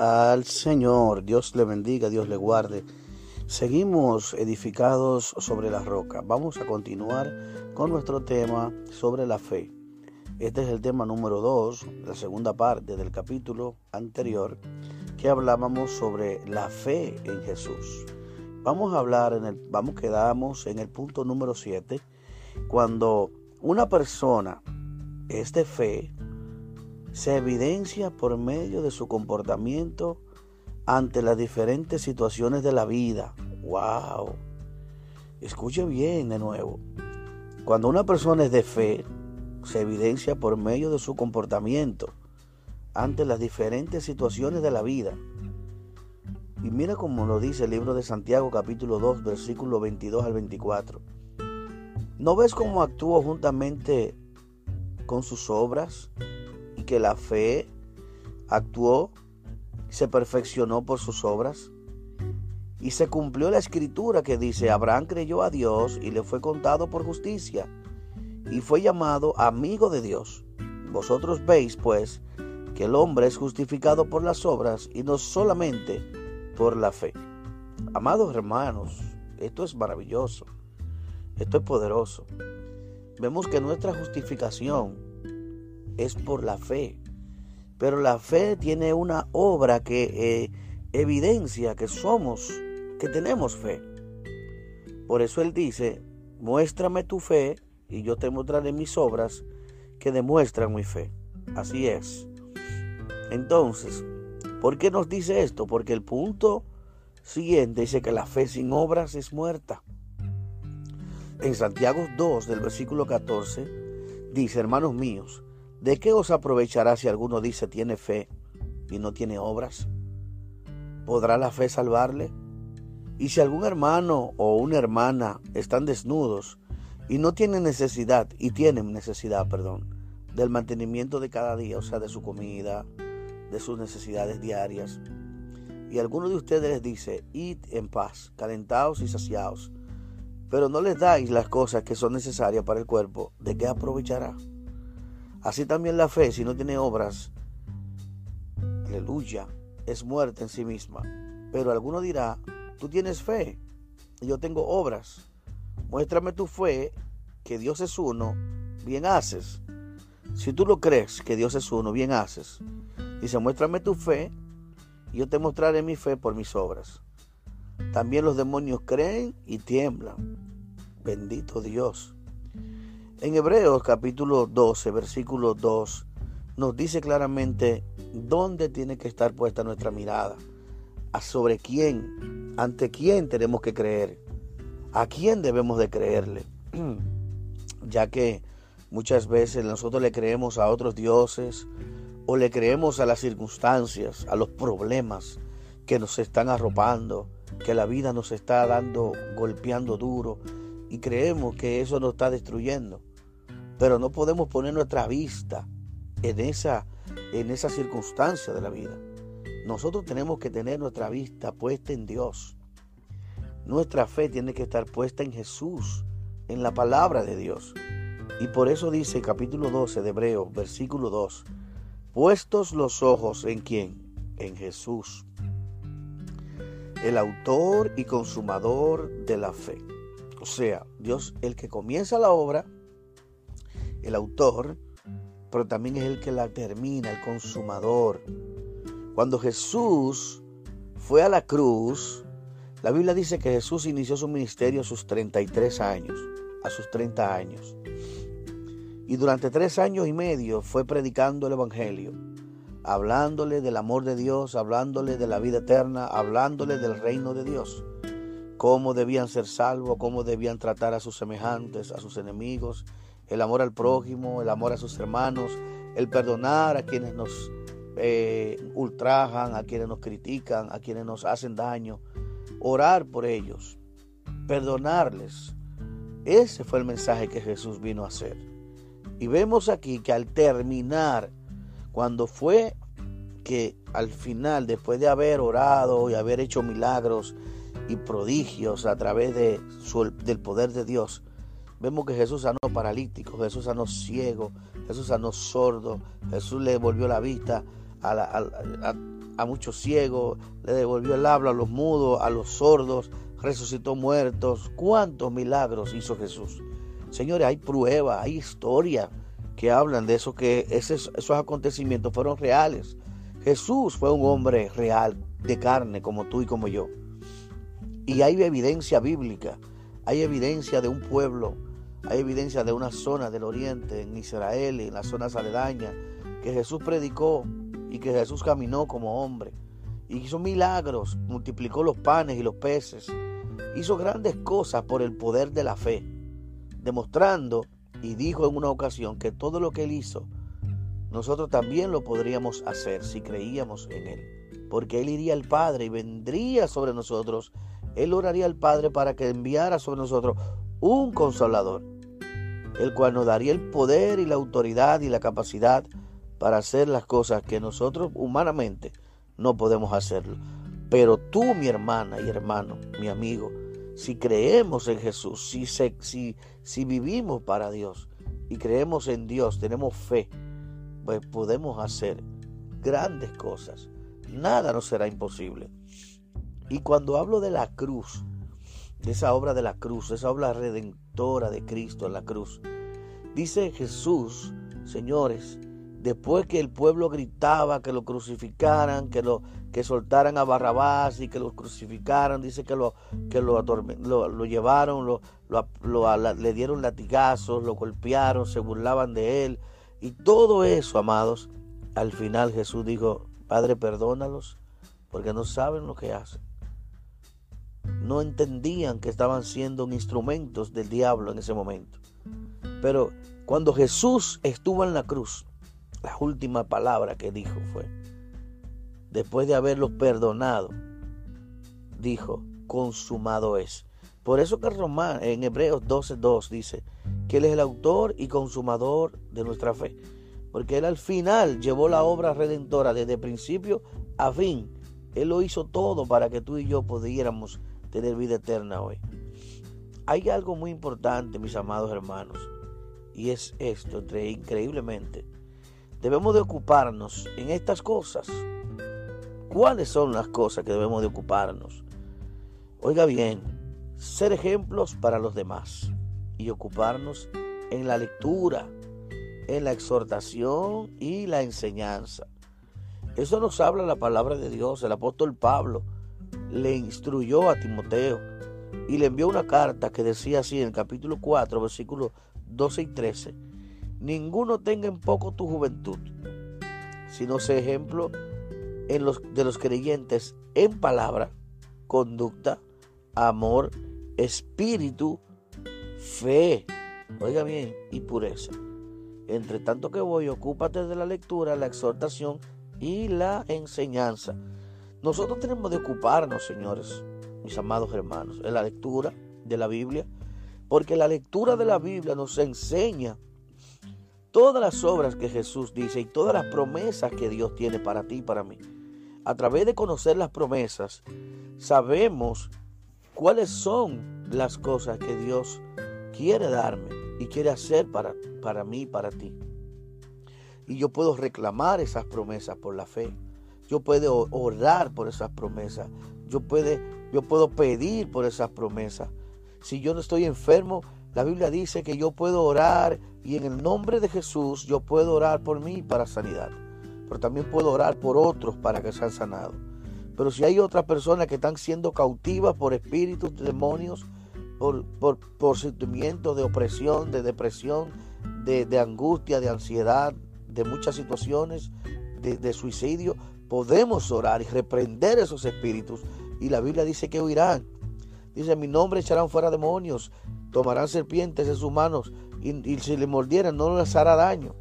al Señor. Dios le bendiga, Dios le guarde. Seguimos edificados sobre la roca. Vamos a continuar con nuestro tema sobre la fe. Este es el tema número 2, la segunda parte del capítulo anterior, que hablábamos sobre la fe en Jesús. Vamos a hablar en el, vamos quedamos en el punto número 7, cuando una persona es de fe, se evidencia por medio de su comportamiento ante las diferentes situaciones de la vida. ¡Wow! Escuche bien de nuevo. Cuando una persona es de fe, se evidencia por medio de su comportamiento ante las diferentes situaciones de la vida. Y mira cómo lo dice el libro de Santiago capítulo 2 versículo 22 al 24. ¿No ves cómo actuó juntamente con sus obras? Que la fe actuó, se perfeccionó por sus obras. Y se cumplió la escritura que dice, Abraham creyó a Dios y le fue contado por justicia, y fue llamado amigo de Dios. Vosotros veis, pues, que el hombre es justificado por las obras y no solamente por la fe. Amados hermanos, esto es maravilloso, esto es poderoso. Vemos que nuestra justificación es por la fe. Pero la fe tiene una obra que eh, evidencia que somos, que tenemos fe. Por eso Él dice, muéstrame tu fe y yo te mostraré mis obras que demuestran mi fe. Así es. Entonces, ¿por qué nos dice esto? Porque el punto siguiente dice que la fe sin obras es muerta. En Santiago 2, del versículo 14, dice, hermanos míos, ¿De qué os aprovechará si alguno dice tiene fe y no tiene obras? ¿Podrá la fe salvarle? Y si algún hermano o una hermana están desnudos y no tienen necesidad, y tienen necesidad, perdón, del mantenimiento de cada día, o sea, de su comida, de sus necesidades diarias, y alguno de ustedes les dice, id en paz, calentaos y saciaos, pero no les dais las cosas que son necesarias para el cuerpo, ¿de qué aprovechará? Así también la fe, si no tiene obras, aleluya, es muerte en sí misma. Pero alguno dirá, tú tienes fe y yo tengo obras. Muéstrame tu fe, que Dios es uno, bien haces. Si tú lo crees, que Dios es uno, bien haces. Dice, muéstrame tu fe y yo te mostraré mi fe por mis obras. También los demonios creen y tiemblan. Bendito Dios. En Hebreos capítulo 12, versículo 2, nos dice claramente dónde tiene que estar puesta nuestra mirada, a sobre quién, ante quién tenemos que creer, a quién debemos de creerle, ya que muchas veces nosotros le creemos a otros dioses o le creemos a las circunstancias, a los problemas que nos están arropando, que la vida nos está dando, golpeando duro, y creemos que eso nos está destruyendo. Pero no podemos poner nuestra vista en esa, en esa circunstancia de la vida. Nosotros tenemos que tener nuestra vista puesta en Dios. Nuestra fe tiene que estar puesta en Jesús, en la palabra de Dios. Y por eso dice capítulo 12 de Hebreo, versículo 2, puestos los ojos en quién? En Jesús, el autor y consumador de la fe. O sea, Dios, el que comienza la obra, el autor, pero también es el que la termina, el consumador. Cuando Jesús fue a la cruz, la Biblia dice que Jesús inició su ministerio a sus 33 años, a sus 30 años. Y durante tres años y medio fue predicando el Evangelio, hablándole del amor de Dios, hablándole de la vida eterna, hablándole del reino de Dios, cómo debían ser salvos, cómo debían tratar a sus semejantes, a sus enemigos, el amor al prójimo, el amor a sus hermanos, el perdonar a quienes nos eh, ultrajan, a quienes nos critican, a quienes nos hacen daño, orar por ellos, perdonarles. Ese fue el mensaje que Jesús vino a hacer. Y vemos aquí que al terminar, cuando fue que al final, después de haber orado y haber hecho milagros y prodigios a través de del poder de Dios, Vemos que Jesús sanó paralítico, Jesús sanó ciego, Jesús sanó sordo, Jesús le volvió la vista a, a muchos ciegos, le devolvió el habla a los mudos, a los sordos, resucitó muertos. ¿Cuántos milagros hizo Jesús? Señores, hay pruebas, hay historias que hablan de eso, que esos, esos acontecimientos fueron reales. Jesús fue un hombre real, de carne, como tú y como yo. Y hay evidencia bíblica, hay evidencia de un pueblo, hay evidencia de una zona del oriente, en Israel, en las zonas aledañas, que Jesús predicó y que Jesús caminó como hombre. Y hizo milagros, multiplicó los panes y los peces. Hizo grandes cosas por el poder de la fe, demostrando y dijo en una ocasión que todo lo que él hizo, nosotros también lo podríamos hacer si creíamos en él. Porque él iría al Padre y vendría sobre nosotros. Él oraría al Padre para que enviara sobre nosotros un consolador, el cual nos daría el poder y la autoridad y la capacidad para hacer las cosas que nosotros humanamente no podemos hacerlo. Pero tú, mi hermana y hermano, mi amigo, si creemos en Jesús, si, si, si vivimos para Dios y creemos en Dios, tenemos fe, pues podemos hacer grandes cosas. Nada nos será imposible. Y cuando hablo de la cruz, de esa obra de la cruz, esa obra redentora de Cristo en la cruz, dice Jesús, señores, después que el pueblo gritaba que lo crucificaran, que lo que soltaran a Barrabás y que lo crucificaran, dice que lo que lo, lo, llevaron, lo, le dieron latigazos, lo golpearon, se burlaban de él y todo eso, amados, al final Jesús dijo, Padre, perdónalos porque no saben lo que hacen. No entendían que estaban siendo instrumentos del diablo en ese momento. Pero cuando Jesús estuvo en la cruz, la última palabra que dijo fue, después de haberlos perdonado, dijo, consumado es. Por eso que Román, en Hebreos 12.2 dice que Él es el autor y consumador de nuestra fe. Porque Él al final llevó la obra redentora desde principio a fin. Él lo hizo todo para que tú y yo pudiéramos tener vida eterna hoy. Hay algo muy importante, mis amados hermanos, y es esto, increíblemente debemos de ocuparnos en estas cosas. ¿Cuáles son las cosas que debemos de ocuparnos? Oiga bien, ser ejemplos para los demás y ocuparnos en la lectura, en la exhortación y la enseñanza. Eso nos habla la palabra de Dios. El apóstol Pablo le instruyó a Timoteo y le envió una carta que decía así en el capítulo 4, versículos 12 y 13 ninguno tenga en poco tu juventud, sino sé ejemplo en los, de los creyentes en palabra, conducta, amor, espíritu, fe, oiga bien, y pureza. Entre tanto que voy, ocúpate de la lectura, la exhortación y la enseñanza. Nosotros tenemos de ocuparnos, señores, mis amados hermanos, en la lectura de la Biblia, porque la lectura de la Biblia nos enseña todas las obras que Jesús dice y todas las promesas que Dios tiene para ti y para mí. A través de conocer las promesas, sabemos cuáles son las cosas que Dios quiere darme y quiere hacer para, para mí y para ti. Y yo puedo reclamar esas promesas por la fe. Yo puedo orar por esas promesas. Yo, yo puedo pedir por esas promesas. Si yo no estoy enfermo, la Biblia dice que yo puedo orar y en el nombre de Jesús yo puedo orar por mí para sanidad. Pero también puedo orar por otros para que sean sanados. Pero si hay otras personas que están siendo cautivas por espíritus, demonios, por, por, sentimientos de opresión, de depresión, de, angustia, de ansiedad, de muchas situaciones, de, de suicidio, podemos orar y reprender esos espíritus. Y la Biblia dice que huirán. Dice, mi nombre echarán fuera demonios, tomarán serpientes en sus manos y, si le mordieran no les hará daño.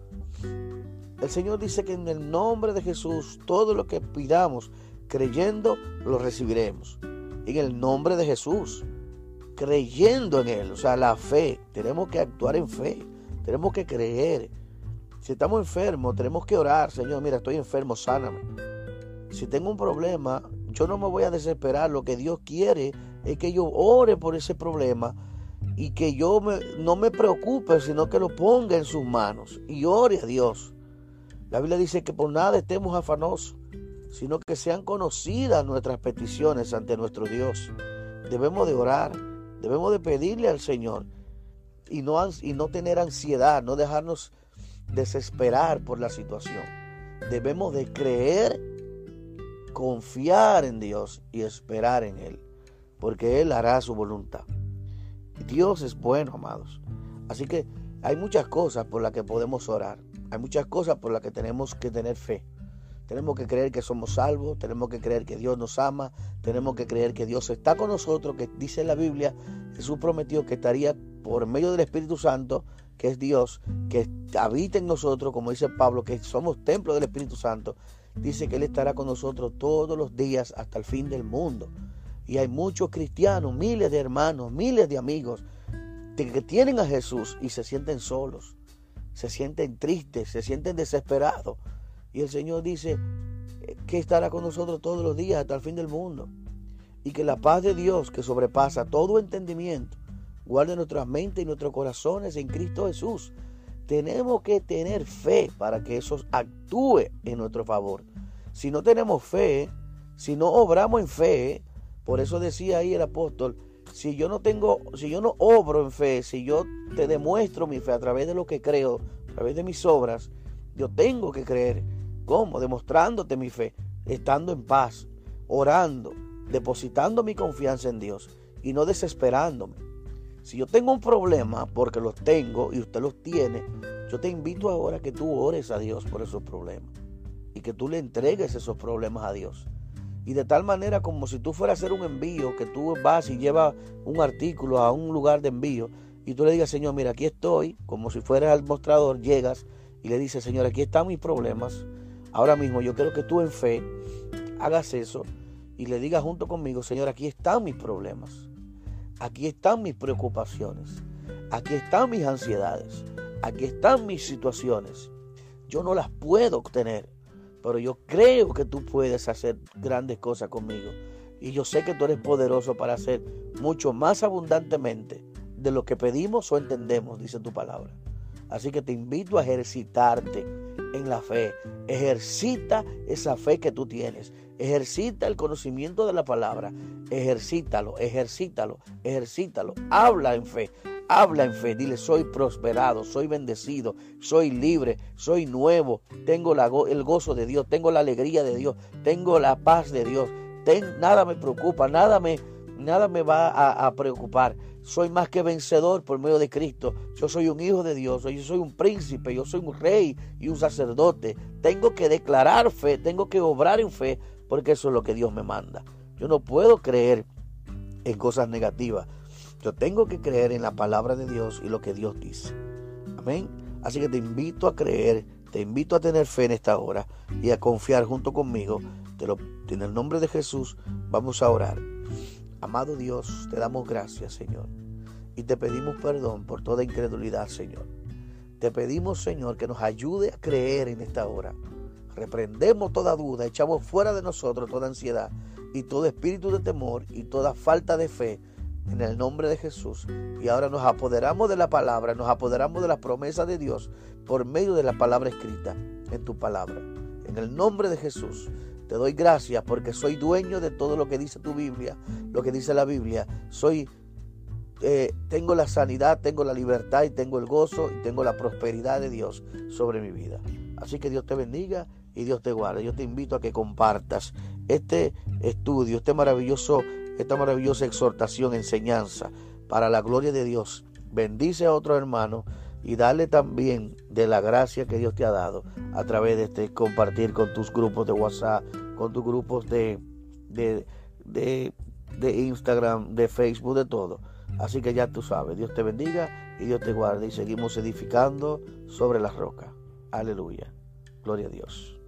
El Señor dice que en el nombre de Jesús todo lo que pidamos creyendo lo recibiremos. En el nombre de Jesús, creyendo en Él, o sea, la fe. Tenemos que actuar en fe, tenemos que creer. Si estamos enfermos, tenemos que orar, Señor, mira, estoy enfermo, sáname. Si tengo un problema, yo no me voy a desesperar. Lo que Dios quiere es que yo ore por ese problema y que yo no me preocupe, sino que lo ponga en sus manos y ore a Dios. La Biblia dice que por nada estemos afanosos, sino que sean conocidas nuestras peticiones ante nuestro Dios. Debemos de orar, debemos de pedirle al Señor y no, y no tener ansiedad, no dejarnos desesperar por la situación. Debemos de creer, confiar en Dios y esperar en Él, porque Él hará su voluntad. Dios es bueno, amados. Así que hay muchas cosas por las que podemos orar. Hay muchas cosas por las que tenemos que tener fe. Tenemos que creer que somos salvos, tenemos que creer que Dios nos ama, tenemos que creer que Dios está con nosotros, que dice la Biblia, Jesús prometió que estaría por medio del Espíritu Santo, que es Dios, que habita en nosotros, como dice Pablo, que somos templo del Espíritu Santo. Dice que Él estará con nosotros todos los días hasta el fin del mundo. Y hay muchos cristianos, miles de hermanos, miles de amigos que tienen a Jesús y se sienten solos, se sienten tristes, se sienten desesperados y el Señor dice que estará con nosotros todos los días hasta el fin del mundo. Y que la paz de Dios, que sobrepasa todo entendimiento, guarde nuestras mentes y nuestros corazones en Cristo Jesús. Tenemos que tener fe para que eso actúe en nuestro favor. Si no tenemos fe, si no obramos en fe, por eso decía ahí el apóstol, si yo no tengo, si yo no obro en fe, si yo te demuestro mi fe a través de lo que creo, a través de mis obras, yo tengo que creer ¿Cómo? Demostrándote mi fe, estando en paz, orando, depositando mi confianza en Dios y no desesperándome. Si yo tengo un problema, porque los tengo y usted los tiene, yo te invito ahora que tú ores a Dios por esos problemas y que tú le entregues esos problemas a Dios. Y de tal manera como si tú fueras a hacer un envío, que tú vas y llevas un artículo a un lugar de envío y tú le digas, Señor, mira, aquí estoy, como si fueras al mostrador, llegas y le dices, Señor, aquí están mis problemas, Ahora mismo yo quiero que tú en fe hagas eso y le digas junto conmigo, Señor, aquí están mis problemas, aquí están mis preocupaciones, aquí están mis ansiedades, aquí están mis situaciones. Yo no las puedo obtener, pero yo creo que tú puedes hacer grandes cosas conmigo. Y yo sé que tú eres poderoso para hacer mucho más abundantemente de lo que pedimos o entendemos, dice tu palabra. Así que te invito a ejercitarte en la fe. Ejercita esa fe que tú tienes. Ejercita el conocimiento de la palabra. Ejercítalo, ejercítalo, ejercítalo. Habla en fe. Habla en fe, dile, soy prosperado, soy bendecido, soy libre, soy nuevo, tengo el gozo de Dios, tengo la alegría de Dios, tengo la paz de Dios, nada me preocupa, nada me, nada me va a preocupar soy más que vencedor por medio de Cristo. Yo soy un hijo de Dios, yo soy un príncipe, yo soy un rey y un sacerdote. Tengo que declarar fe, tengo que obrar en fe, porque eso es lo que Dios me manda. Yo no puedo creer en cosas negativas. Yo tengo que creer en la palabra de Dios y lo que Dios dice. Amén. Así que te invito a creer, te invito a tener fe en esta hora y a confiar junto conmigo. En el nombre de Jesús vamos a orar. Amado Dios, te damos gracias, Señor. Y te pedimos perdón por toda incredulidad, Señor. Te pedimos, Señor, que nos ayude a creer en esta hora. Reprendemos toda duda, echamos fuera de nosotros toda ansiedad y todo espíritu de temor y toda falta de fe en el nombre de Jesús. Y ahora nos apoderamos de la palabra, nos apoderamos de la promesa de Dios por medio de la palabra escrita en tu palabra. En el nombre de Jesús. Te doy gracias porque soy dueño de todo lo que dice tu Biblia, lo que dice la Biblia. Soy, eh, tengo la sanidad, tengo la libertad y tengo el gozo y tengo la prosperidad de Dios sobre mi vida. Así que Dios te bendiga y Dios te guarde. Yo te invito a que compartas este estudio, este maravilloso, esta maravillosa exhortación, enseñanza para la gloria de Dios. Bendice a otro hermano y dale también de la gracia que Dios te ha dado a través de este compartir con tus grupos de WhatsApp, con tus grupos de, de, de, de Instagram, de Facebook, de todo. Así que ya tú sabes, Dios te bendiga y Dios te guarde y seguimos edificando sobre la roca. Aleluya. Gloria a Dios.